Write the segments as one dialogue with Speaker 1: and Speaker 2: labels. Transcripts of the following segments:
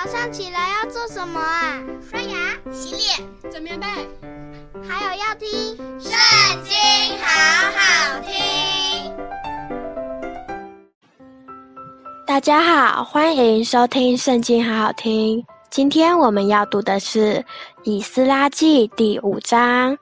Speaker 1: 早上起来要做什么啊？
Speaker 2: 刷牙、洗脸、
Speaker 3: 整棉被，
Speaker 1: 还有要听《
Speaker 2: 圣经》，好好听。
Speaker 4: 大家好，欢迎收听《圣经》，好好听。今天我们要读的是《以斯拉记》第五章。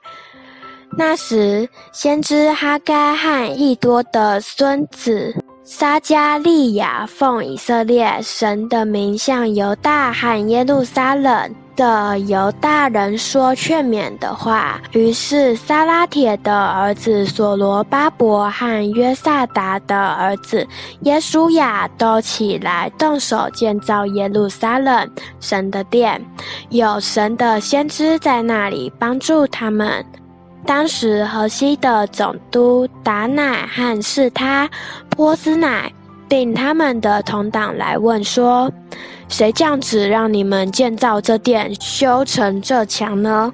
Speaker 4: 那时，先知哈该和益多的孙子。撒迦利亚奉以色列神的名向犹大和耶路撒冷的犹大人说劝勉的话。于是撒拉铁的儿子所罗巴伯和约萨达的儿子耶书亚都起来动手建造耶路撒冷神的殿，有神的先知在那里帮助他们。当时河西的总督达乃和是他、波斯乃，并他们的同党来问说：“谁降旨让你们建造这殿、修成这墙呢？”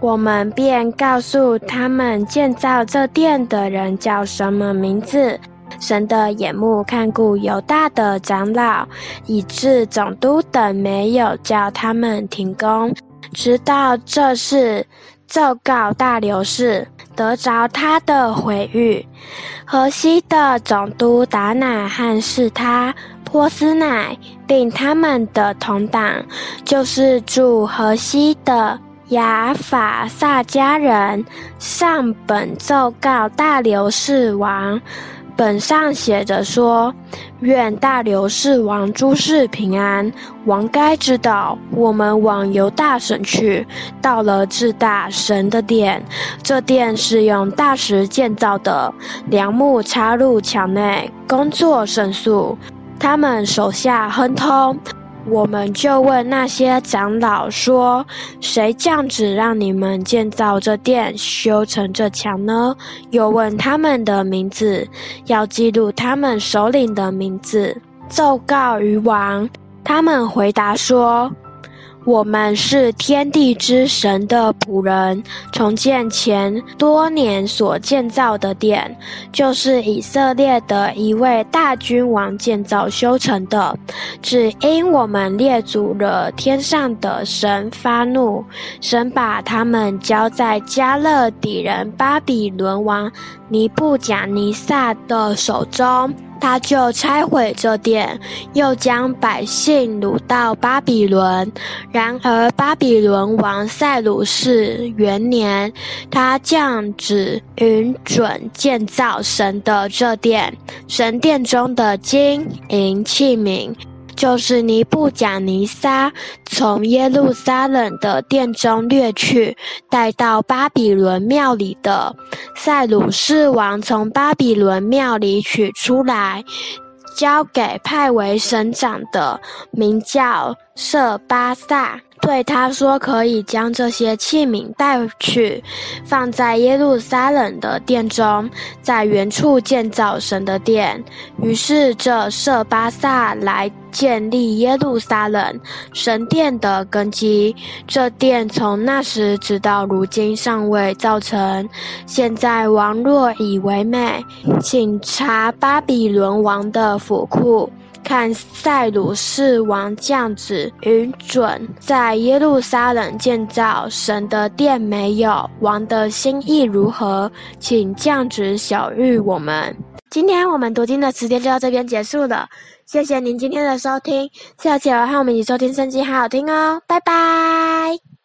Speaker 4: 我们便告诉他们建造这殿的人叫什么名字。神的眼目看顾犹大的长老，以致总督等没有叫他们停工，直到这事。奏告大流士，得着他的回谕。河西的总督达乃汗是他、波斯乃，并他们的同党，就是住河西的雅法萨迦人，上本奏告大流士王。本上写着说：“愿大刘氏王诸事平安。王该知道，我们往犹大省去，到了至大神的殿。这殿是用大石建造的，梁木插入墙内，工作甚速。他们手下亨通。”我们就问那些长老说：“谁这样子让你们建造这殿、修成这墙呢？”又问他们的名字，要记录他们首领的名字，奏告于王。他们回答说。我们是天地之神的仆人，重建前多年所建造的殿，就是以色列的一位大君王建造修成的。只因我们列祖惹天上的神发怒，神把他们交在迦勒底人巴比伦王尼布甲尼撒的手中。他就拆毁这殿，又将百姓掳到巴比伦。然而巴比伦王塞鲁士元年，他降旨允准建造神的这殿，神殿中的金银器皿。就是尼布甲尼撒从耶路撒冷的殿中掠去，带到巴比伦庙里的。塞鲁士王从巴比伦庙里取出来，交给派为省长的，名叫设巴萨。对他说：“可以将这些器皿带去，放在耶路撒冷的殿中，在原处建造神的殿。”于是这设巴萨来建立耶路撒冷神殿的根基。这殿从那时直到如今尚未造成。现在王若以为美，请查巴比伦王的府库。看塞鲁士王降旨允准在耶路撒冷建造神的殿没有？王的心意如何？请降旨晓諭我们。今天我们读经的时间就到这边结束了，谢谢您今天的收听，下期我和我们一起收听圣经，好好听哦，拜拜。